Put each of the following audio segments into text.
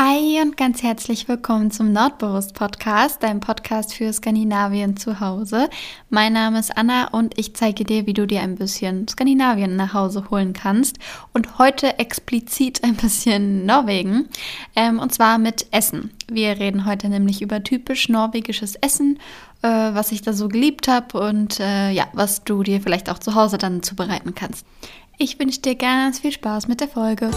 Hi und ganz herzlich willkommen zum Nordbewusst Podcast, deinem Podcast für Skandinavien zu Hause. Mein Name ist Anna und ich zeige dir, wie du dir ein bisschen Skandinavien nach Hause holen kannst. Und heute explizit ein bisschen Norwegen. Ähm, und zwar mit Essen. Wir reden heute nämlich über typisch norwegisches Essen, äh, was ich da so geliebt habe und äh, ja, was du dir vielleicht auch zu Hause dann zubereiten kannst. Ich wünsche dir ganz viel Spaß mit der Folge.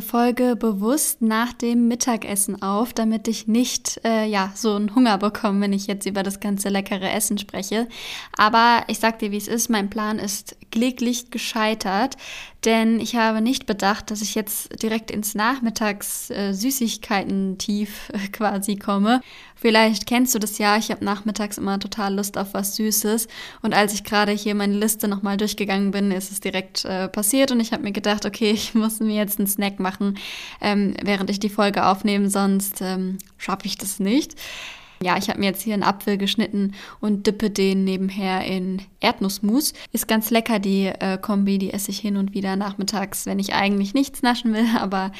Diese Folge bewusst nach dem Mittagessen auf, damit ich nicht äh, ja, so einen Hunger bekomme, wenn ich jetzt über das ganze leckere Essen spreche. Aber ich sag dir, wie es ist, mein Plan ist kläglich gescheitert, denn ich habe nicht bedacht, dass ich jetzt direkt ins Nachmittags äh, Süßigkeiten-Tief äh, quasi komme. Vielleicht kennst du das ja, ich habe nachmittags immer total Lust auf was Süßes und als ich gerade hier meine Liste nochmal durchgegangen bin, ist es direkt äh, passiert und ich habe mir gedacht, okay, ich muss mir jetzt einen Snack machen, ähm, während ich die Folge aufnehme, sonst ähm, schaffe ich das nicht. Ja, ich habe mir jetzt hier einen Apfel geschnitten und dippe den nebenher in Erdnussmus. Ist ganz lecker, die äh, Kombi, die esse ich hin und wieder nachmittags, wenn ich eigentlich nichts naschen will, aber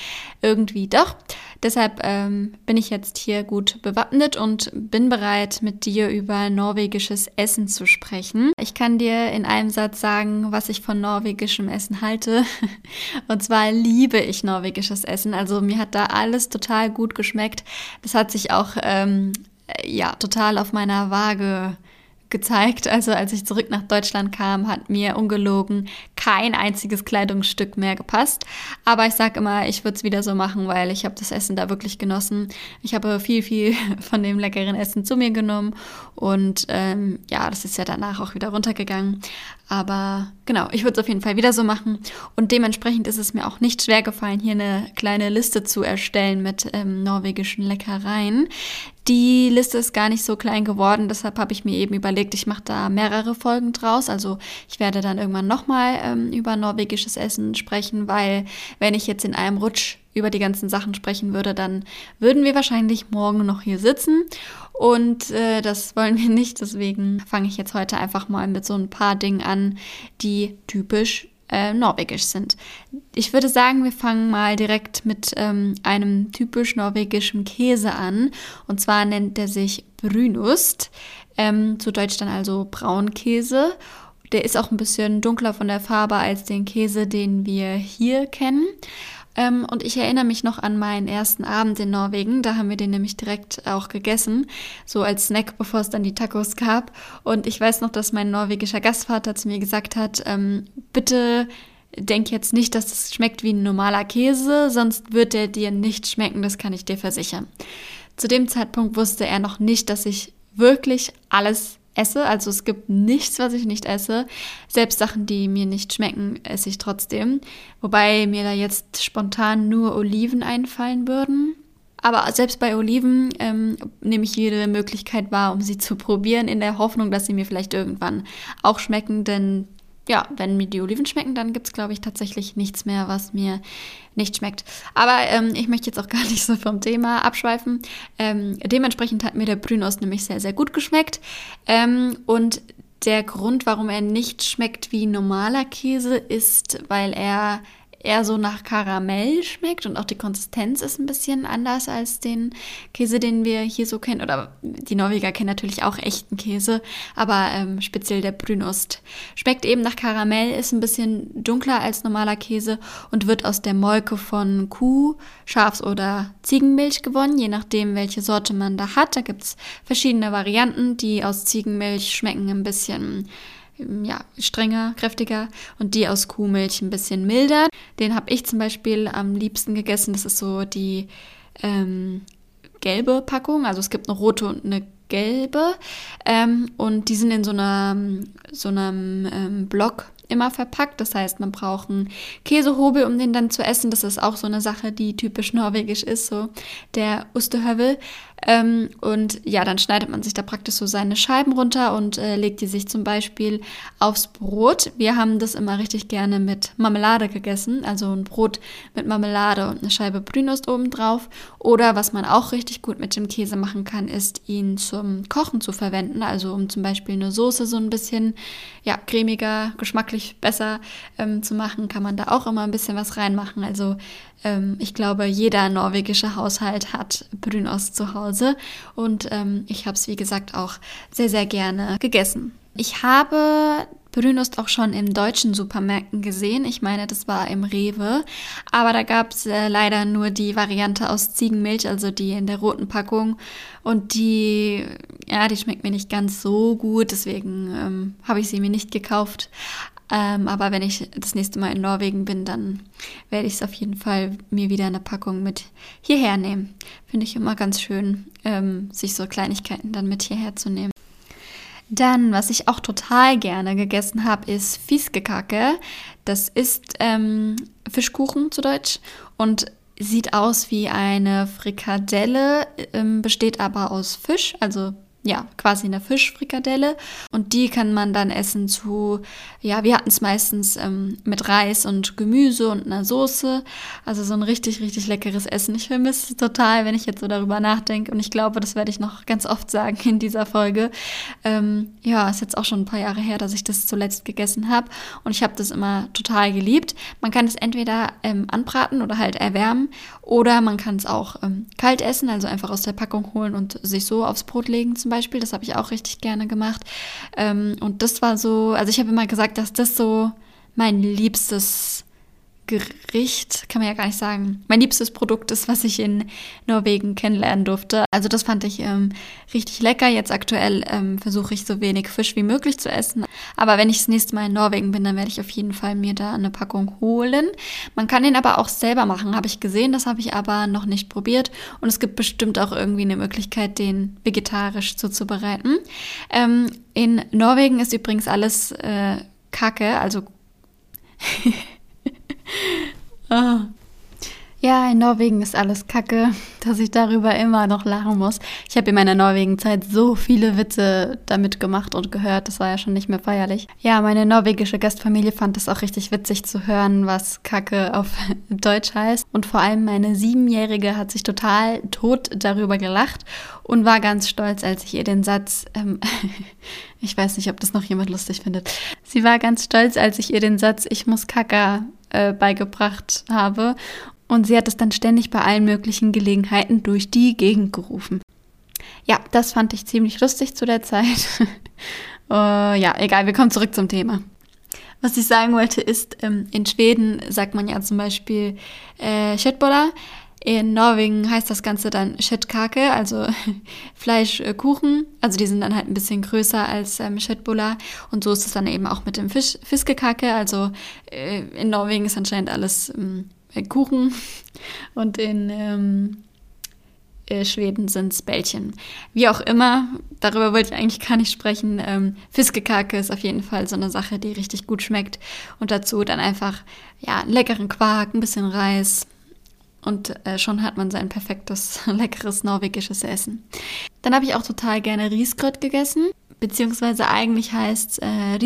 irgendwie doch. Deshalb ähm, bin ich jetzt hier gut bewappnet und bin bereit, mit dir über norwegisches Essen zu sprechen. Ich kann dir in einem Satz sagen, was ich von norwegischem Essen halte. Und zwar liebe ich norwegisches Essen. Also mir hat da alles total gut geschmeckt. Das hat sich auch ähm, ja total auf meiner Waage gezeigt. Also als ich zurück nach Deutschland kam, hat mir ungelogen kein einziges Kleidungsstück mehr gepasst. Aber ich sage immer, ich würde es wieder so machen, weil ich habe das Essen da wirklich genossen. Ich habe viel, viel von dem leckeren Essen zu mir genommen und ähm, ja, das ist ja danach auch wieder runtergegangen. Aber genau, ich würde es auf jeden Fall wieder so machen. Und dementsprechend ist es mir auch nicht schwer gefallen, hier eine kleine Liste zu erstellen mit ähm, norwegischen Leckereien. Die Liste ist gar nicht so klein geworden, deshalb habe ich mir eben überlegt, ich mache da mehrere Folgen draus. Also ich werde dann irgendwann nochmal ähm, über norwegisches Essen sprechen, weil wenn ich jetzt in einem Rutsch über die ganzen Sachen sprechen würde, dann würden wir wahrscheinlich morgen noch hier sitzen. Und äh, das wollen wir nicht. Deswegen fange ich jetzt heute einfach mal mit so ein paar Dingen an, die typisch äh, norwegisch sind. Ich würde sagen, wir fangen mal direkt mit ähm, einem typisch norwegischen Käse an. Und zwar nennt er sich Brünost. Ähm, zu Deutsch dann also Braunkäse. Der ist auch ein bisschen dunkler von der Farbe als den Käse, den wir hier kennen. Ähm, und ich erinnere mich noch an meinen ersten Abend in Norwegen. Da haben wir den nämlich direkt auch gegessen, so als Snack, bevor es dann die Tacos gab. Und ich weiß noch, dass mein norwegischer Gastvater zu mir gesagt hat, ähm, bitte denk jetzt nicht, dass es schmeckt wie ein normaler Käse, sonst wird er dir nicht schmecken, das kann ich dir versichern. Zu dem Zeitpunkt wusste er noch nicht, dass ich wirklich alles esse. Also es gibt nichts, was ich nicht esse. Selbst Sachen, die mir nicht schmecken, esse ich trotzdem. Wobei mir da jetzt spontan nur Oliven einfallen würden. Aber selbst bei Oliven ähm, nehme ich jede Möglichkeit wahr, um sie zu probieren, in der Hoffnung, dass sie mir vielleicht irgendwann auch schmecken. Denn ja, wenn mir die Oliven schmecken, dann gibt es, glaube ich, tatsächlich nichts mehr, was mir nicht schmeckt. Aber ähm, ich möchte jetzt auch gar nicht so vom Thema abschweifen. Ähm, dementsprechend hat mir der Brünost nämlich sehr, sehr gut geschmeckt. Ähm, und der Grund, warum er nicht schmeckt wie normaler Käse, ist, weil er eher so nach Karamell schmeckt und auch die Konsistenz ist ein bisschen anders als den Käse, den wir hier so kennen. Oder die Norweger kennen natürlich auch echten Käse, aber ähm, speziell der Brünost schmeckt eben nach Karamell, ist ein bisschen dunkler als normaler Käse und wird aus der Molke von Kuh, Schafs- oder Ziegenmilch gewonnen, je nachdem, welche Sorte man da hat. Da gibt es verschiedene Varianten, die aus Ziegenmilch schmecken ein bisschen ja, strenger, kräftiger und die aus Kuhmilch ein bisschen milder. Den habe ich zum Beispiel am liebsten gegessen. Das ist so die ähm, gelbe Packung. Also es gibt eine rote und eine gelbe. Ähm, und die sind in so, einer, so einem ähm, Block immer verpackt. Das heißt, man braucht einen Käsehobel, um den dann zu essen. Das ist auch so eine Sache, die typisch norwegisch ist, so der Ustehövel. Ähm, und ja, dann schneidet man sich da praktisch so seine Scheiben runter und äh, legt die sich zum Beispiel aufs Brot. Wir haben das immer richtig gerne mit Marmelade gegessen, also ein Brot mit Marmelade und eine Scheibe Brünost oben drauf. Oder was man auch richtig gut mit dem Käse machen kann, ist ihn zum Kochen zu verwenden, also um zum Beispiel eine Soße so ein bisschen ja, cremiger, geschmacklich besser ähm, zu machen, kann man da auch immer ein bisschen was reinmachen. Also ähm, ich glaube, jeder norwegische Haushalt hat Brünost zu Hause und ähm, ich habe es, wie gesagt, auch sehr, sehr gerne gegessen. Ich habe Brünost auch schon in deutschen Supermärkten gesehen. Ich meine, das war im Rewe. Aber da gab es äh, leider nur die Variante aus Ziegenmilch, also die in der roten Packung. Und die, ja, die schmeckt mir nicht ganz so gut. Deswegen ähm, habe ich sie mir nicht gekauft. Ähm, aber wenn ich das nächste Mal in Norwegen bin, dann werde ich es auf jeden Fall mir wieder eine Packung mit hierher nehmen. Finde ich immer ganz schön, ähm, sich so Kleinigkeiten dann mit hierher zu nehmen. Dann, was ich auch total gerne gegessen habe, ist Fiskekake. Das ist ähm, Fischkuchen zu Deutsch und sieht aus wie eine Frikadelle, ähm, besteht aber aus Fisch, also ja, quasi eine Fischfrikadelle. Und die kann man dann essen zu, ja, wir hatten es meistens ähm, mit Reis und Gemüse und einer Soße. Also so ein richtig, richtig leckeres Essen. Ich vermisse es total, wenn ich jetzt so darüber nachdenke. Und ich glaube, das werde ich noch ganz oft sagen in dieser Folge. Ähm, ja, ist jetzt auch schon ein paar Jahre her, dass ich das zuletzt gegessen habe. Und ich habe das immer total geliebt. Man kann es entweder ähm, anbraten oder halt erwärmen. Oder man kann es auch ähm, kalt essen, also einfach aus der Packung holen und sich so aufs Brot legen zum zum Beispiel. Das habe ich auch richtig gerne gemacht. Ähm, und das war so, also ich habe immer gesagt, dass das so mein liebstes Gericht, kann man ja gar nicht sagen, mein liebstes Produkt ist, was ich in Norwegen kennenlernen durfte. Also das fand ich ähm, richtig lecker. Jetzt aktuell ähm, versuche ich so wenig Fisch wie möglich zu essen. Aber wenn ich das nächste Mal in Norwegen bin, dann werde ich auf jeden Fall mir da eine Packung holen. Man kann den aber auch selber machen, habe ich gesehen. Das habe ich aber noch nicht probiert. Und es gibt bestimmt auch irgendwie eine Möglichkeit, den vegetarisch zuzubereiten. Ähm, in Norwegen ist übrigens alles äh, Kacke, also oh. Ja, in Norwegen ist alles kacke, dass ich darüber immer noch lachen muss. Ich habe in meiner Norwegen-Zeit so viele Witze damit gemacht und gehört, das war ja schon nicht mehr feierlich. Ja, meine norwegische Gastfamilie fand es auch richtig witzig zu hören, was Kacke auf Deutsch heißt. Und vor allem meine Siebenjährige hat sich total tot darüber gelacht und war ganz stolz, als ich ihr den Satz, ähm, ich weiß nicht, ob das noch jemand lustig findet. Sie war ganz stolz, als ich ihr den Satz, ich muss Kacke äh, beigebracht habe und sie hat es dann ständig bei allen möglichen Gelegenheiten durch die Gegend gerufen. Ja, das fand ich ziemlich lustig zu der Zeit. uh, ja, egal, wir kommen zurück zum Thema. Was ich sagen wollte ist, ähm, in Schweden sagt man ja zum Beispiel äh, Köttbullar. In Norwegen heißt das Ganze dann Köttkake, also Fleischkuchen. Also die sind dann halt ein bisschen größer als ähm, Köttbullar. Und so ist es dann eben auch mit dem Fisch, Fiskekake. Also äh, in Norwegen ist anscheinend alles ähm, Kuchen und in ähm, äh, Schweden sind es Bällchen. Wie auch immer, darüber wollte ich eigentlich gar nicht sprechen. Ähm, Fiskekake ist auf jeden Fall so eine Sache, die richtig gut schmeckt. Und dazu dann einfach ja, einen leckeren Quark, ein bisschen Reis. Und äh, schon hat man sein perfektes, leckeres norwegisches Essen. Dann habe ich auch total gerne Riesgröt gegessen beziehungsweise eigentlich heißt es äh,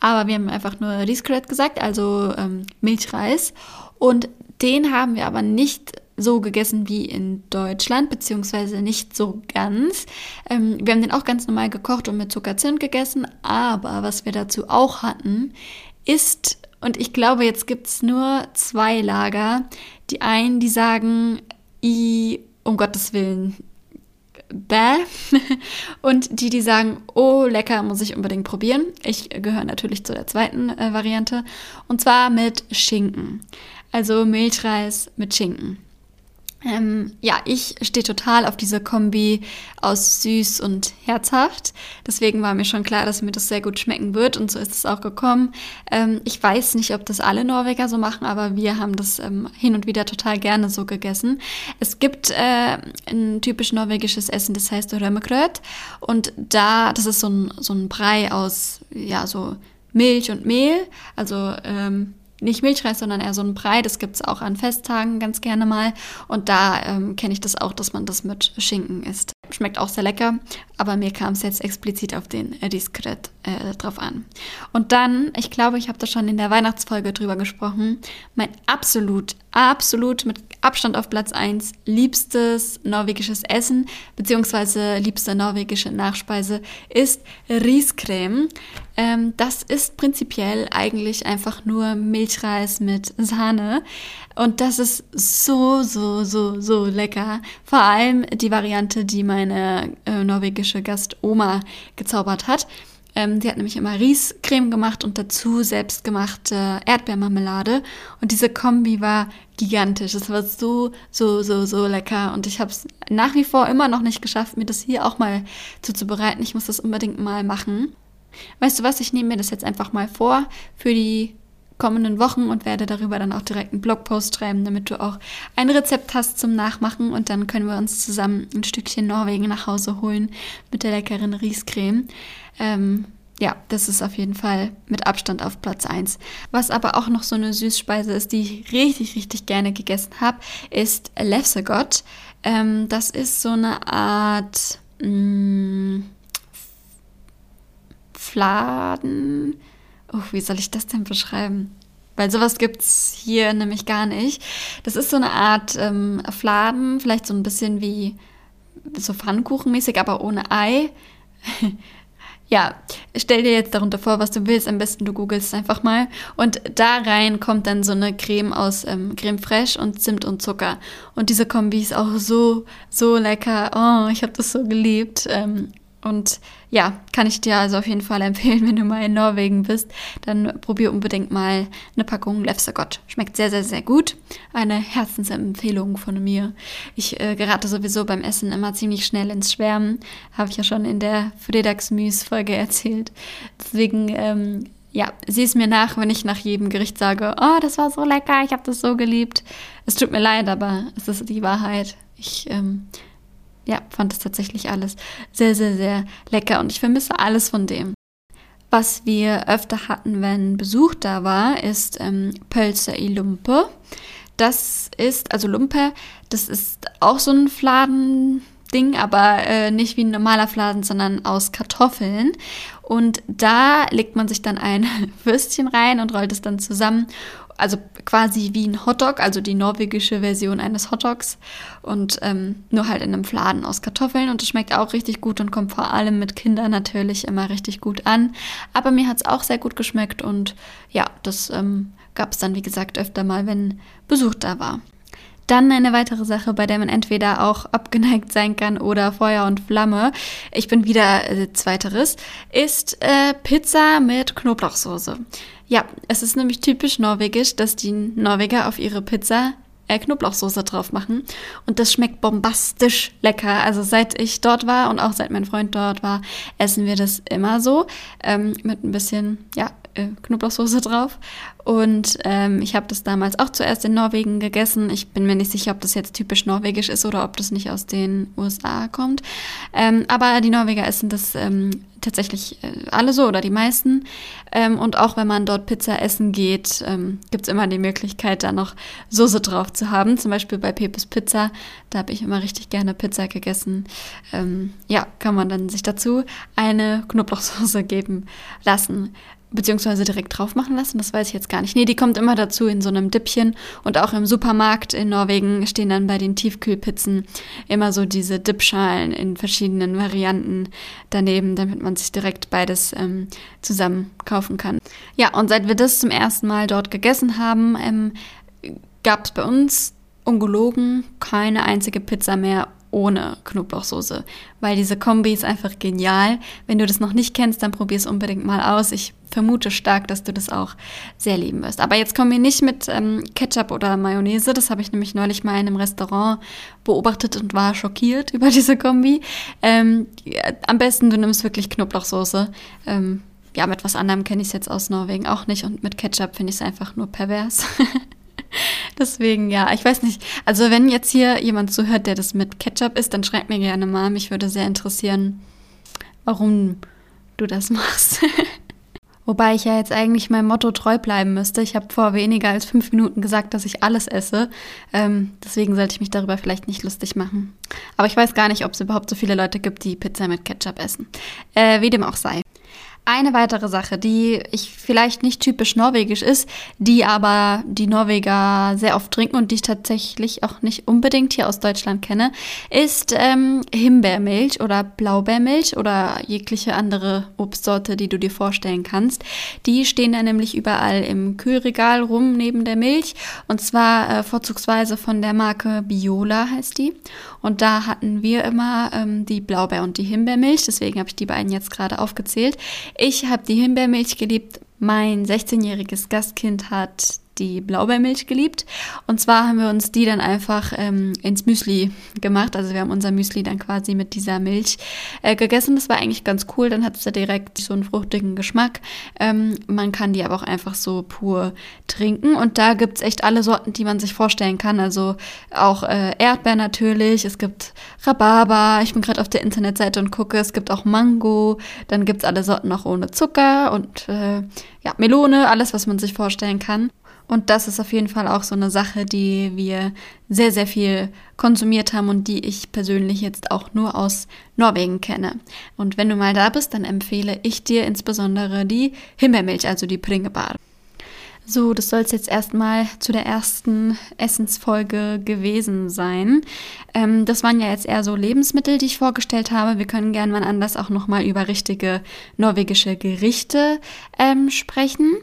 aber wir haben einfach nur Riskröt gesagt, also ähm, Milchreis. Und den haben wir aber nicht so gegessen wie in Deutschland, beziehungsweise nicht so ganz. Ähm, wir haben den auch ganz normal gekocht und mit Zuckerzimt gegessen, aber was wir dazu auch hatten, ist, und ich glaube, jetzt gibt es nur zwei Lager. Die einen, die sagen, i, um Gottes Willen, bäh. Und die, die sagen, oh, lecker, muss ich unbedingt probieren. Ich gehöre natürlich zu der zweiten äh, Variante. Und zwar mit Schinken. Also Milchreis mit Schinken. Ähm, ja, ich stehe total auf diese Kombi aus süß und herzhaft. Deswegen war mir schon klar, dass mir das sehr gut schmecken wird und so ist es auch gekommen. Ähm, ich weiß nicht, ob das alle Norweger so machen, aber wir haben das ähm, hin und wieder total gerne so gegessen. Es gibt äh, ein typisch norwegisches Essen, das heißt Römmekröt und da, das ist so ein, so ein Brei aus, ja, so Milch und Mehl, also ähm, nicht Milchreis, sondern eher so ein Brei. Das gibt es auch an Festtagen ganz gerne mal. Und da ähm, kenne ich das auch, dass man das mit Schinken isst. Schmeckt auch sehr lecker, aber mir kam es jetzt explizit auf den Diskret äh, drauf an. Und dann, ich glaube, ich habe da schon in der Weihnachtsfolge drüber gesprochen, mein absolut, absolut mit Abstand auf Platz 1 liebstes norwegisches Essen, beziehungsweise liebste norwegische Nachspeise ist Riescreme. Ähm, das ist prinzipiell eigentlich einfach nur Milchreis mit Sahne. Und das ist so, so, so, so lecker. Vor allem die Variante, die meine äh, norwegische Gastoma gezaubert hat. Ähm, sie hat nämlich immer Riescreme gemacht und dazu selbstgemachte Erdbeermarmelade. Und diese Kombi war gigantisch. Es war so, so, so, so lecker. Und ich habe es nach wie vor immer noch nicht geschafft, mir das hier auch mal zuzubereiten. Ich muss das unbedingt mal machen. Weißt du was, ich nehme mir das jetzt einfach mal vor für die kommenden Wochen und werde darüber dann auch direkt einen Blogpost schreiben, damit du auch ein Rezept hast zum Nachmachen und dann können wir uns zusammen ein Stückchen Norwegen nach Hause holen mit der leckeren Riescreme. Ähm, ja, das ist auf jeden Fall mit Abstand auf Platz 1. Was aber auch noch so eine Süßspeise ist, die ich richtig, richtig gerne gegessen habe, ist Lefsegot. Ähm, das ist so eine Art mh, mm, Fladen Oh, wie soll ich das denn beschreiben? Weil sowas gibt es hier nämlich gar nicht. Das ist so eine Art ähm, Fladen, vielleicht so ein bisschen wie so Pfannkuchenmäßig, aber ohne Ei. ja, stell dir jetzt darunter vor, was du willst. Am besten du googelst einfach mal. Und da rein kommt dann so eine Creme aus ähm, Creme Fraiche und Zimt und Zucker. Und diese Kombi ist auch so, so lecker. Oh, ich habe das so geliebt. Ähm, und ja, kann ich dir also auf jeden Fall empfehlen, wenn du mal in Norwegen bist, dann probier unbedingt mal eine Packung Lefsegott. Schmeckt sehr, sehr, sehr gut. Eine Herzensempfehlung von mir. Ich äh, gerate sowieso beim Essen immer ziemlich schnell ins Schwärmen. Habe ich ja schon in der Fredagsmüs-Folge erzählt. Deswegen, ähm, ja, sieh es mir nach, wenn ich nach jedem Gericht sage, oh, das war so lecker, ich habe das so geliebt. Es tut mir leid, aber es ist die Wahrheit. Ich ähm, ja, fand es tatsächlich alles sehr, sehr, sehr lecker und ich vermisse alles von dem. Was wir öfter hatten, wenn Besuch da war, ist ähm, Pölse i Lumpe. Das ist, also Lumpe, das ist auch so ein Fladending, aber äh, nicht wie ein normaler Fladen, sondern aus Kartoffeln. Und da legt man sich dann ein Würstchen rein und rollt es dann zusammen also quasi wie ein Hotdog, also die norwegische Version eines Hotdogs und ähm, nur halt in einem Fladen aus Kartoffeln und es schmeckt auch richtig gut und kommt vor allem mit Kindern natürlich immer richtig gut an. Aber mir hat es auch sehr gut geschmeckt und ja, das ähm, gab es dann wie gesagt öfter mal, wenn Besuch da war. Dann eine weitere Sache, bei der man entweder auch abgeneigt sein kann oder Feuer und Flamme. Ich bin wieder äh, zweiteres. Ist äh, Pizza mit Knoblauchsoße. Ja, es ist nämlich typisch norwegisch, dass die Norweger auf ihre Pizza äh, Knoblauchsoße drauf machen. Und das schmeckt bombastisch lecker. Also seit ich dort war und auch seit mein Freund dort war, essen wir das immer so. Ähm, mit ein bisschen, ja, äh, Knoblauchsoße drauf. Und ähm, ich habe das damals auch zuerst in Norwegen gegessen. Ich bin mir nicht sicher, ob das jetzt typisch norwegisch ist oder ob das nicht aus den USA kommt. Ähm, aber die Norweger essen das ähm, tatsächlich äh, alle so oder die meisten. Ähm, und auch wenn man dort Pizza essen geht, ähm, gibt es immer die Möglichkeit, da noch Soße drauf zu haben. Zum Beispiel bei Pepes Pizza. Da habe ich immer richtig gerne Pizza gegessen. Ähm, ja, kann man dann sich dazu eine Knoblauchsoße geben lassen beziehungsweise direkt drauf machen lassen, das weiß ich jetzt gar nicht. Nee, die kommt immer dazu in so einem Dippchen und auch im Supermarkt in Norwegen stehen dann bei den Tiefkühlpizzen immer so diese Dipschalen in verschiedenen Varianten daneben, damit man sich direkt beides ähm, zusammen kaufen kann. Ja, und seit wir das zum ersten Mal dort gegessen haben, ähm, gab es bei uns ungelogen keine einzige Pizza mehr ohne Knoblauchsoße, weil diese Kombi ist einfach genial. Wenn du das noch nicht kennst, dann probier es unbedingt mal aus. Ich vermute stark, dass du das auch sehr lieben wirst. Aber jetzt kommen wir nicht mit ähm, Ketchup oder Mayonnaise. Das habe ich nämlich neulich mal in einem Restaurant beobachtet und war schockiert über diese Kombi. Ähm, ja, am besten du nimmst wirklich Knoblauchsoße. Ähm, ja, mit was anderem kenne ich es jetzt aus Norwegen auch nicht und mit Ketchup finde ich es einfach nur pervers. Deswegen, ja, ich weiß nicht. Also, wenn jetzt hier jemand zuhört, der das mit Ketchup isst, dann schreibt mir gerne mal. Mich würde sehr interessieren, warum du das machst. Wobei ich ja jetzt eigentlich meinem Motto treu bleiben müsste. Ich habe vor weniger als fünf Minuten gesagt, dass ich alles esse. Ähm, deswegen sollte ich mich darüber vielleicht nicht lustig machen. Aber ich weiß gar nicht, ob es überhaupt so viele Leute gibt, die Pizza mit Ketchup essen. Äh, wie dem auch sei. Eine weitere Sache, die ich vielleicht nicht typisch norwegisch ist, die aber die Norweger sehr oft trinken und die ich tatsächlich auch nicht unbedingt hier aus Deutschland kenne, ist ähm, Himbeermilch oder Blaubeermilch oder jegliche andere Obstsorte, die du dir vorstellen kannst. Die stehen da nämlich überall im Kühlregal rum neben der Milch und zwar äh, vorzugsweise von der Marke Biola heißt die. Und da hatten wir immer ähm, die Blaubeer- und die Himbeermilch, deswegen habe ich die beiden jetzt gerade aufgezählt. Ich habe die Himbeermilch geliebt. Mein 16-jähriges Gastkind hat die Blaubeermilch geliebt. Und zwar haben wir uns die dann einfach ähm, ins Müsli gemacht. Also wir haben unser Müsli dann quasi mit dieser Milch äh, gegessen. Das war eigentlich ganz cool. Dann hat es ja direkt so einen fruchtigen Geschmack. Ähm, man kann die aber auch einfach so pur trinken. Und da gibt es echt alle Sorten, die man sich vorstellen kann. Also auch äh, Erdbeer natürlich. Es gibt Rhabarber. Ich bin gerade auf der Internetseite und gucke. Es gibt auch Mango. Dann gibt es alle Sorten noch ohne Zucker und äh, ja, Melone, alles, was man sich vorstellen kann. Und das ist auf jeden Fall auch so eine Sache, die wir sehr, sehr viel konsumiert haben und die ich persönlich jetzt auch nur aus Norwegen kenne. Und wenn du mal da bist, dann empfehle ich dir insbesondere die Himbeermilch, also die Pringebar. So, das soll es jetzt erstmal zu der ersten Essensfolge gewesen sein. Ähm, das waren ja jetzt eher so Lebensmittel, die ich vorgestellt habe. Wir können gerne mal anders auch nochmal über richtige norwegische Gerichte ähm, sprechen.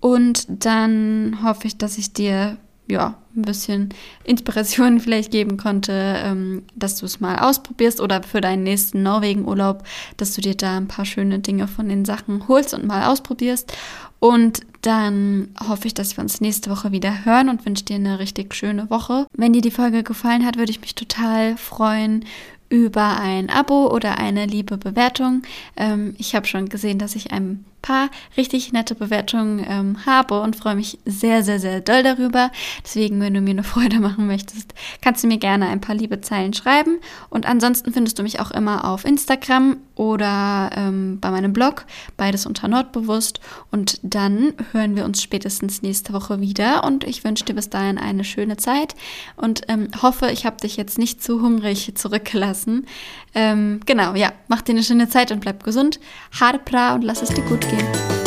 Und dann hoffe ich, dass ich dir ja ein bisschen Inspiration vielleicht geben konnte, ähm, dass du es mal ausprobierst oder für deinen nächsten Norwegen-Urlaub, dass du dir da ein paar schöne Dinge von den Sachen holst und mal ausprobierst. Und dann hoffe ich, dass wir uns nächste Woche wieder hören und wünsche dir eine richtig schöne Woche. Wenn dir die Folge gefallen hat, würde ich mich total freuen über ein Abo oder eine liebe Bewertung. Ähm, ich habe schon gesehen, dass ich ein paar richtig nette Bewertungen ähm, habe und freue mich sehr, sehr, sehr doll darüber. Deswegen, wenn du mir eine Freude machen möchtest, kannst du mir gerne ein paar liebe Zeilen schreiben. Und ansonsten findest du mich auch immer auf Instagram oder ähm, bei meinem Blog, beides unter Nordbewusst. Und dann hören wir uns spätestens nächste Woche wieder. Und ich wünsche dir bis dahin eine schöne Zeit und ähm, hoffe, ich habe dich jetzt nicht zu hungrig zurückgelassen. Ähm, genau, ja, mach dir eine schöne Zeit und bleib gesund. Harpra und lass es dir gut skin.